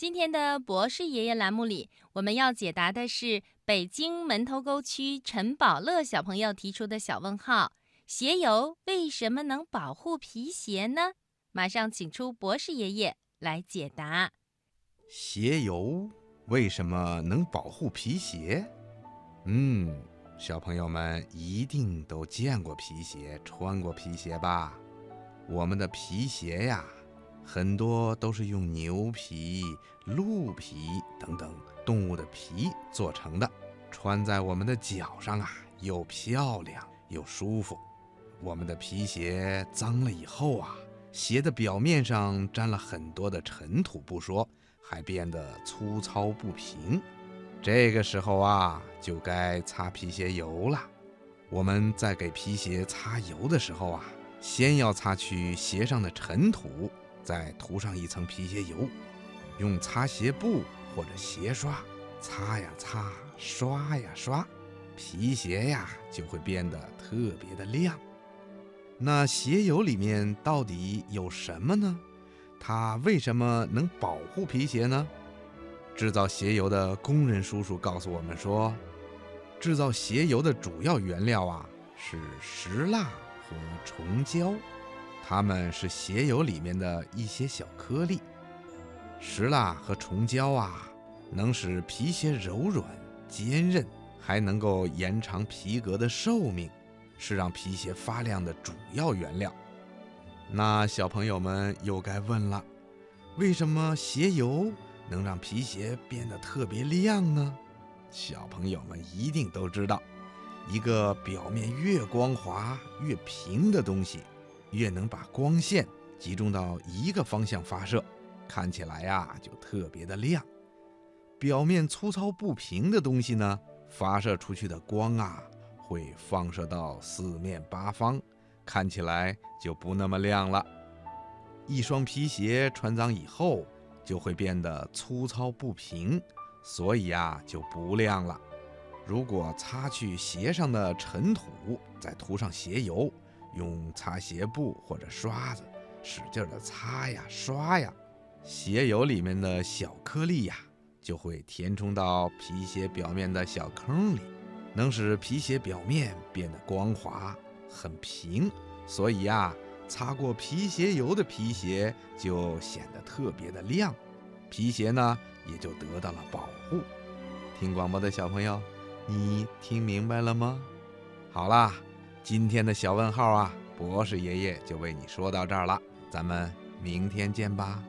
今天的博士爷爷栏目里，我们要解答的是北京门头沟区陈宝乐小朋友提出的小问号：鞋油为什么能保护皮鞋呢？马上请出博士爷爷来解答。鞋油为什么能保护皮鞋？嗯，小朋友们一定都见过皮鞋，穿过皮鞋吧？我们的皮鞋呀。很多都是用牛皮、鹿皮等等动物的皮做成的，穿在我们的脚上啊，又漂亮又舒服。我们的皮鞋脏了以后啊，鞋的表面上沾了很多的尘土不说，还变得粗糙不平。这个时候啊，就该擦皮鞋油了。我们在给皮鞋擦油的时候啊，先要擦去鞋上的尘土。再涂上一层皮鞋油，用擦鞋布或者鞋刷擦呀擦，刷呀刷，皮鞋呀就会变得特别的亮。那鞋油里面到底有什么呢？它为什么能保护皮鞋呢？制造鞋油的工人叔叔告诉我们说，制造鞋油的主要原料啊是石蜡和虫胶。它们是鞋油里面的一些小颗粒，石蜡和虫胶啊，能使皮鞋柔软坚韧，还能够延长皮革的寿命，是让皮鞋发亮的主要原料。那小朋友们又该问了，为什么鞋油能让皮鞋变得特别亮呢？小朋友们一定都知道，一个表面越光滑越平的东西。越能把光线集中到一个方向发射，看起来呀就特别的亮。表面粗糙不平的东西呢，发射出去的光啊会放射到四面八方，看起来就不那么亮了。一双皮鞋穿脏以后就会变得粗糙不平，所以啊就不亮了。如果擦去鞋上的尘土，再涂上鞋油。用擦鞋布或者刷子使劲的擦呀刷呀，鞋油里面的小颗粒呀就会填充到皮鞋表面的小坑里，能使皮鞋表面变得光滑很平。所以呀，擦过皮鞋油的皮鞋就显得特别的亮，皮鞋呢也就得到了保护。听广播的小朋友，你听明白了吗？好啦。今天的小问号啊，博士爷爷就为你说到这儿了，咱们明天见吧。